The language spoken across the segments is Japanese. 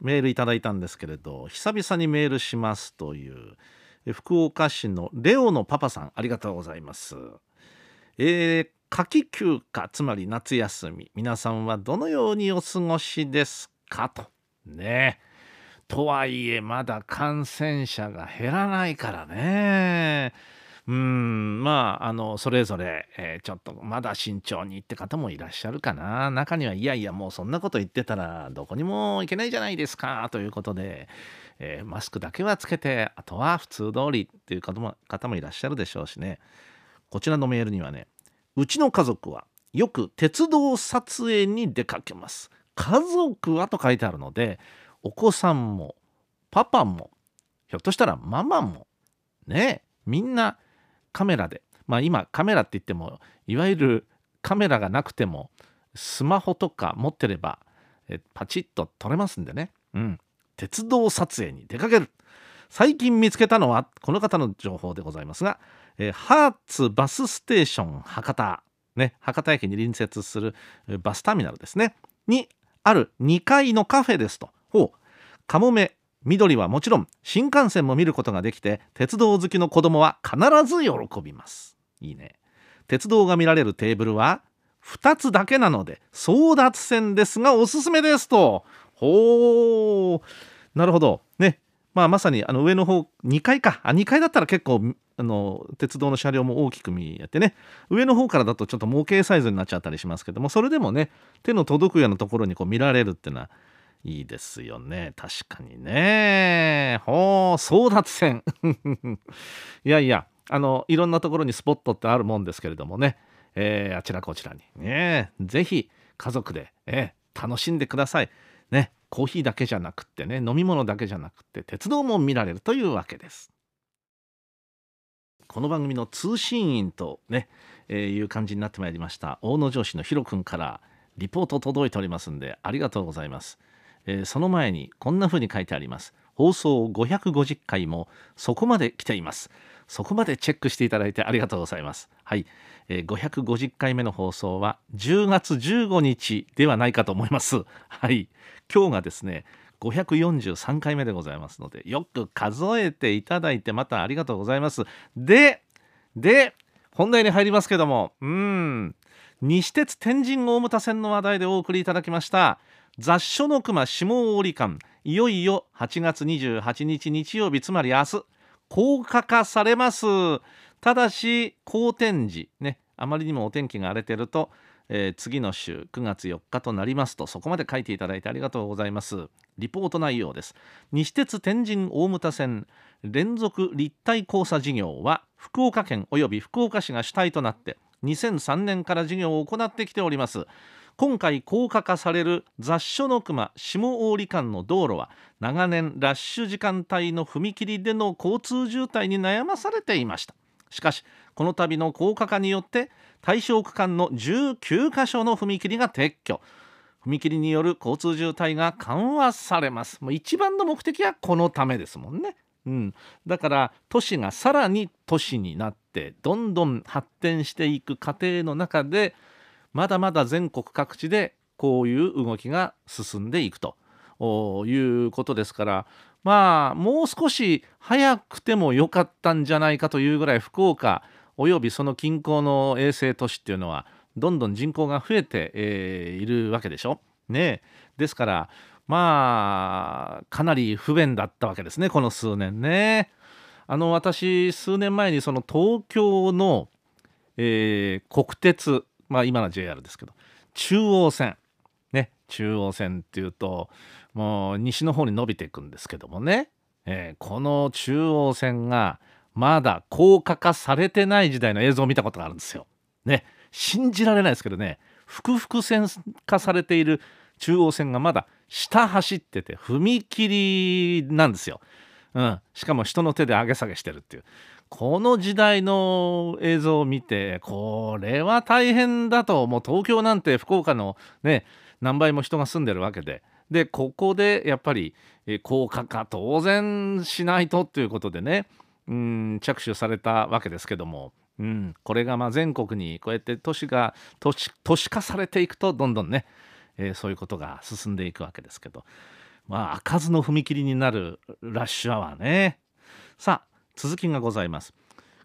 メールいただいたんですけれど久々にメールしますという福岡市のレオのパパさんありがとうございます。えー、夏季休暇つまり夏休み皆さんはどのようにお過ごしですか？と。ね。とはいえまだ感染者が減らないからね。うん。まああのそれぞれ、えー、ちょっとまだ慎重にって方もいらっしゃるかな。中にはいやいやもうそんなこと言ってたらどこにも行けないじゃないですか。ということで、えー、マスクだけはつけてあとは普通通りっていう方も方もいらっしゃるでしょうしね。こちらのメールにはねうちの家族はよく鉄道撮影に出かけます。家族はと書いてあるのでお子さんもパパもひょっとしたらママもねみんなカメラで。まあ今カメラって言ってもいわゆるカメラがなくてもスマホとか持ってればえパチッと撮れますんでね、うん、鉄道撮影に出かける。最近見つけたのはこの方の情報でございますが、えハーツバスステーション博多、ね、博多駅に隣接するバスターミナルですね。にある2階のカフェですと。ほう。カモメ緑はもちろん新幹線も見ることができて鉄道好きの子供は必ず喜びます。いいね。鉄道が見られるテーブルは2つだけなので争奪戦ですがおすすめですと。ほうなるほど。ね。まあまさにあの上の方2階か。あ2階だったら結構あの鉄道の車両も大きく見えてね。上の方からだとちょっと模型サイズになっちゃったりしますけどもそれでもね手の届くようなところにこう見られるっていうのはいいですよね。確かにね。ほう争奪戦。いやいやあのいろんなところにスポットってあるもんですけれどもね、えー、あちらこちらにね。是非家族で、えー、楽しんでください。ね。コーヒーだけじゃなくってね飲み物だけじゃなくって鉄道も見られるというわけです。この番組の通信員とね、えー、いう感じになってまいりました。大野城市のヒロ君からリポート届いておりますんでありがとうございます。えー、その前にこんな風に書いてあります。放送550回もそこまで来ています。そこまでチェックしていただいてありがとうございます。はい、えー、550回目の放送は10月15日ではないかと思います。はい。今日がですね543回目でございますのでよく数えていただいてまたありがとうございます。でで本題に入りますけどもうん。西鉄天神大牟田線の話題でお送りいただきました。雑所の熊下織間いよいよ8月28日日曜日つまり明日高架化されます。ただし好天時。ね。あまりにもお天気が荒れてると、えー、次の週9月4日となりますとそこまで書いていただいてありがとうございます。リポート内容です。西鉄天神大牟田線連続立体交差事業は福岡県及び福岡市が主体となって2003年から事業を行ってきております。今回高架化される雑所の熊下大間の道路は長年ラッシュ時間帯の踏切での交通渋滞に悩まされていました。しかしこの度の高架化によって対象区間の19カ所の踏切が撤去。踏切による交通渋滞が緩和されます。もう一番の目的はこのためですもんね。うん、だから都市がさらに都市になってどんどん発展していく過程の中でまだまだ全国各地でこういう動きが進んでいくということですからまあもう少し早くても良かったんじゃないかというぐらい福岡およびその近郊の衛星都市っていうのはどんどん人口が増えて、えー、いるわけでしょ？ね、ですからまあかなり不便だったわけですねこの数年ね。あの私数年前にその東京の、えー、国鉄まあ今の JR ですけど。中央線。ね。中央線っていうともう西の方に伸びていくんですけどもね、えー、この中央線がまだ高架化されてない時代の映像を見たことがあるんですよ。ね。信じられないですけどね。複々線化されている中央線がまだ下走ってて踏切なんですよ。うん、しかも人の手で上げ下げしてるっていう。この時代の映像を見てこれは大変だと。もう東京なんて福岡のね何倍も人が住んでるわけで。でここでやっぱり高架化当然しないとっていうことでねうん着手されたわけですけども、うん、これがまあ全国にこうやって都市が都市都市化されていくとどんどんね、えー、そういうことが進んでいくわけですけど。まあ開かずの踏切になるラッシュアワーね。さあ続きがございます。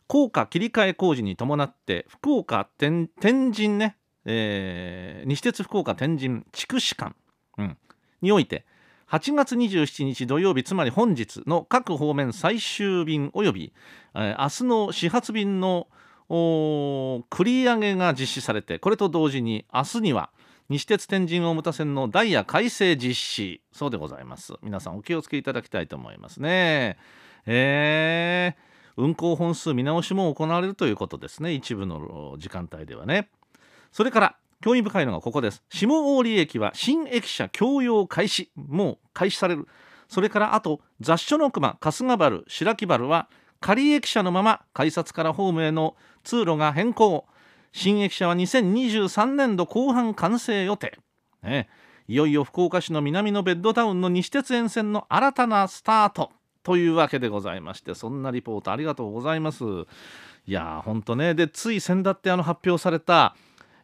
高架切り替え工事に伴って福岡天神ね、えー、西鉄福岡天神地区士間、うん、において8月27日土曜日つまり本日の各方面最終便及び、えー、明日の始発便の繰り上げが実施されてこれと同時に明日には西鉄天神大牟田線のダイヤ改正実施。そうでございます。皆さんお気をつけいただきたいと思いますね。え、運行本数見直しも行われるということですね。一部の時間帯ではね。それから興味深いのがここです。下郡駅は新駅舎共用開始もう開始される。それからあと雑所の熊春日原白木原は仮駅舎のまま改札からホームへの通路が変更。新駅舎は2023年度後半完成予定、ね、いよいよ福岡市の南のベッドタウンの西鉄沿線の新たなスタート。というわけでございましてそんなリポートありがとうございますいやーほんとねでつい先だってあの発表された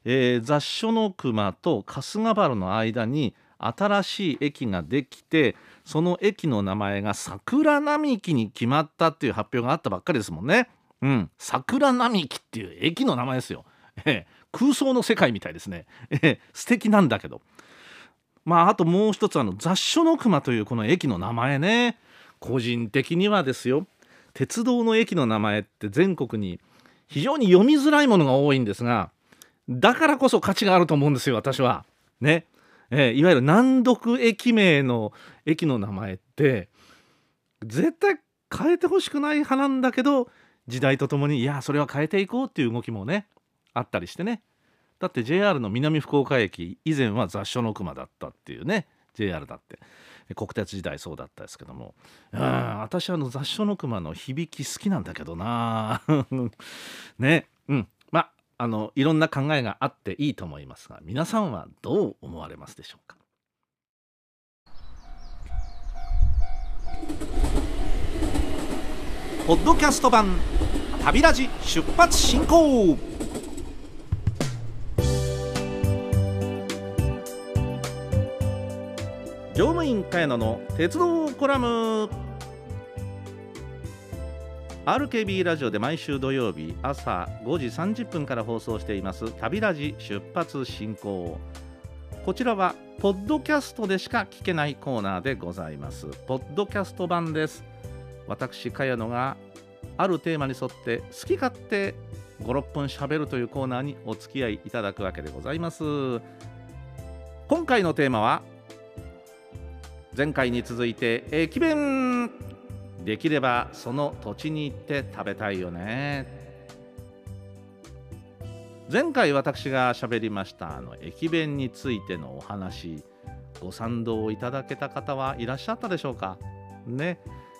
えー、雑所の熊と春日原の間に新しい駅ができてその駅の名前が桜並木に決まったっていう発表があったばっかりですもんね。うん、桜並木っていう駅の名前ですよ。えー、空想の世界みたいですね。えー、素敵なんだけど。まああともう一つあの雑所の熊というこの駅の名前ね個人的にはですよ鉄道の駅の名前って全国に非常に読みづらいものが多いんですがだからこそ価値があると思うんですよ私は。ね。えー、いわゆる難読駅名の駅の名前って絶対変えてほしくない派なんだけど時代とともにいやそれは変えていこうっていう動きもねあったりしてねだって JR の南福岡駅以前は雑所の熊だったっていうね JR だって。国鉄時代そうだったですけども。うん私はあの雑所の熊の響き好きなんだけどな。ね。うん。まあのいろんな考えがあっていいと思いますが皆さんはどう思われますでしょうか？ポッドキャスト版旅ラジ出発進行。乗務員茅野の鉄道コラム。RKB ラジオで毎週土曜日朝5時30分から放送しています。旅ラジ出発進行。こちらはポッドキャストでしか聞けないコーナーでございます。ポッドキャスト版です。私茅野があるテーマに沿って好き勝手56分しゃべるというコーナーにお付き合いいただくわけでございます。今回のテーマは前回に続いて駅弁。できればその土地に行って食べたいよね。前回私が喋りましたあの駅弁についてのお話ご賛同いただけた方はいらっしゃったでしょうか？ね。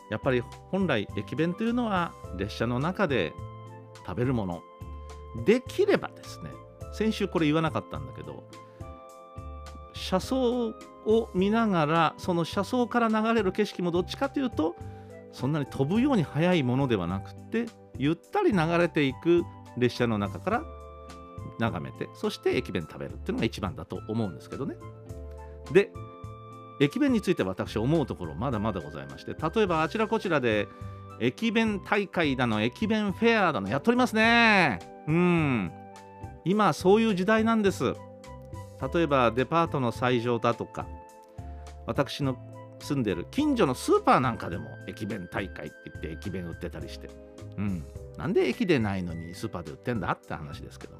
やっぱり本来駅弁というのは列車の中で食べるもの。できればですね先週これ言わなかったんだけど車窓を見ながらその車窓から流れる景色もどっちかというとそんなに飛ぶように速いものではなくてゆったり流れていく列車の中から眺めてそして駅弁食べるっていうのが一番だと思うんですけどね。で駅弁について私思うところまだまだございまして例えばあちらこちらで駅弁大会だの駅弁フェアだのやっておりますね。うん。今そういう時代なんです。例えばデパートの斎場だとか私の住んでる近所のスーパーなんかでも駅弁大会って言って駅弁売ってたりして、うん、なんで駅でないのにスーパーで売ってんだって話ですけども、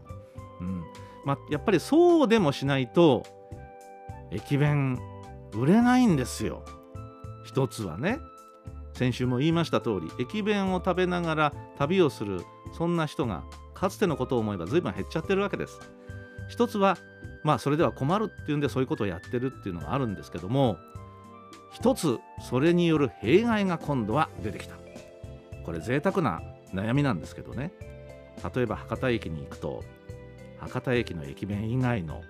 うん。ま、やっぱりそうでもしないと駅弁売れないんですよ。一つはね。先週も言いました通り駅弁を食べながら旅をするそんな人がかつてのことを思えば随分減っちゃってるわけです。一つはまあそれでは困るっていうんでそういうことをやってるっていうのがあるんですけども一つそれによる弊害が今度は出てきた。これ贅沢な悩みなんですけどね。例えば博多駅に行くと博多駅の駅弁以外の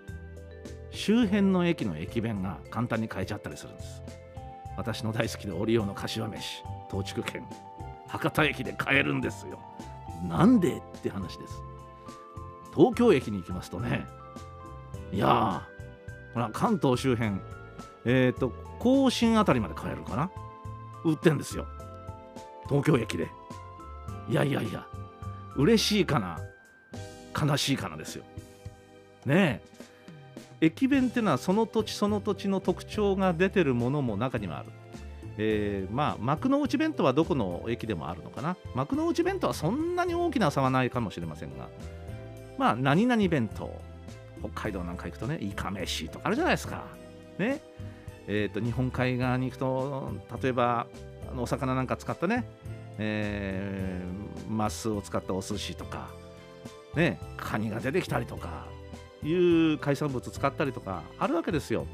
周辺の駅の駅弁が簡単に買えちゃったりするんです。私の大好きなオリオの柏飯東筑券博多駅で買えるんですよ。なんでって話です。東京駅に行きますとねいやほら関東周辺えっ、ー、と甲信あたりまで買えるかな？売ってんですよ。東京駅で。いやいやいや嬉しいかな？悲しいかなですよ。ねえ。駅弁っていうのはその土地その土地の特徴が出てるものも中にはある。えー、まあ幕の内弁当はどこの駅でもあるのかな？幕の内弁当はそんなに大きな差はないかもしれませんがまあ何々弁当。北海道なんか行くとねイカ飯とかあるじゃないですか。ね。えーと、日本海側に行くと例えばあのお魚なんか使ったね、えー、マスを使ったお寿司とかねカニが出てきたりとかいう海産物使ったりとかあるわけですよ。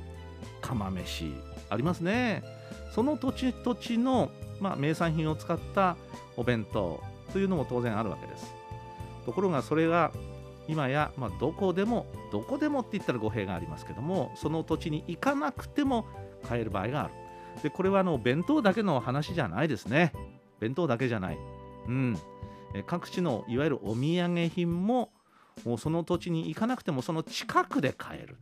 釜飯ありますね。その土地土地の、まあ、名産品を使ったお弁当というのも当然あるわけです。ところがそれが今や、まあ、どこでもどこでもって言ったら語弊がありますけどもその土地に行かなくても買える場合がある。でこれはあの弁当だけの話じゃないですね。弁当だけじゃない。うん。各地のいわゆるお土産品ももうその土地に行かなくてもその近くで買える。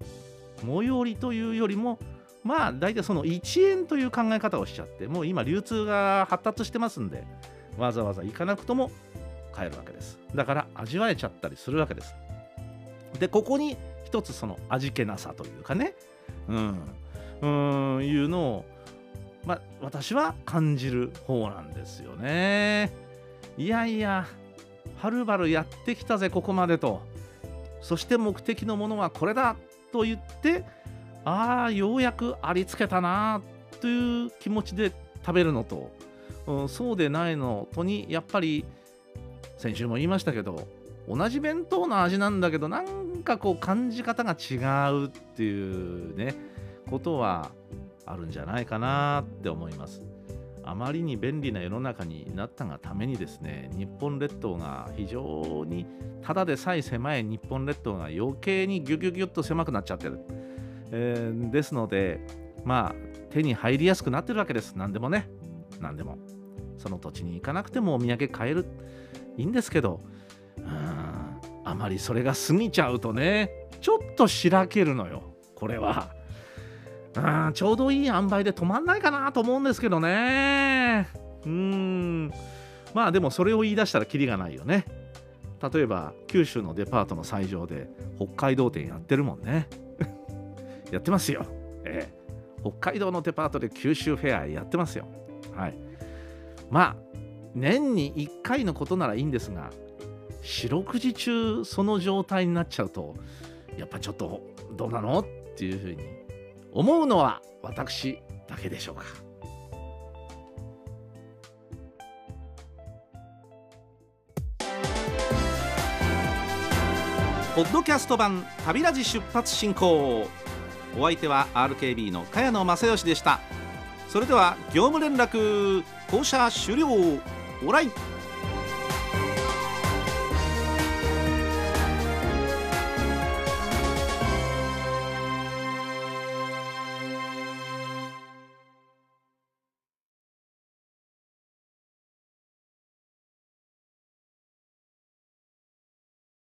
最寄りというよりもまあ大体その1円という考え方をしちゃってもう今流通が発達してますんでわざわざ行かなくとも買えるわけです。だから味わえちゃったりするわけです。でここに一つその味気なさというかね。うん。うんいうのをまあ私は感じる方なんですよね。いやいやはるばるやってきたぜここまでと。そして目的のものはこれだと言ってああようやくありつけたなという気持ちで食べるのと、うん、そうでないのとにやっぱり先週も言いましたけど同じ弁当の味なんだけどなんかこう感じ方が違うっていうねことはあるんじゃないかなって思います。あまりに便利な世の中になったがためにですね日本列島が非常にただでさえ狭い日本列島が余計にギュギュギュッと狭くなっちゃってる、えー、ですのでまあ手に入りやすくなってるわけです。何でもね。何でも。その土地に行かなくてもお土産買える。いいんですけどうんあまりそれが過ぎちゃうとねちょっとしらけるのよこれは。うんちょうどいい塩梅で止まんないかなと思うんですけどね。うん。まあでもそれを言い出したらキリがないよね。例えば九州のデパートの斎場で北海道店やってるもんね。やってますよ、ええ、北海道のデパートで九州フェアやってますよ。はい。まあ年に1回のことならいいんですが四六時中その状態になっちゃうとやっぱちょっとどうなのっていうふうに思うのは私だけでしょうか。ポッドキャスト版旅ラジ出発進行。お相手は RKB の茅野正義でした。それでは業務連絡降車終了。オライ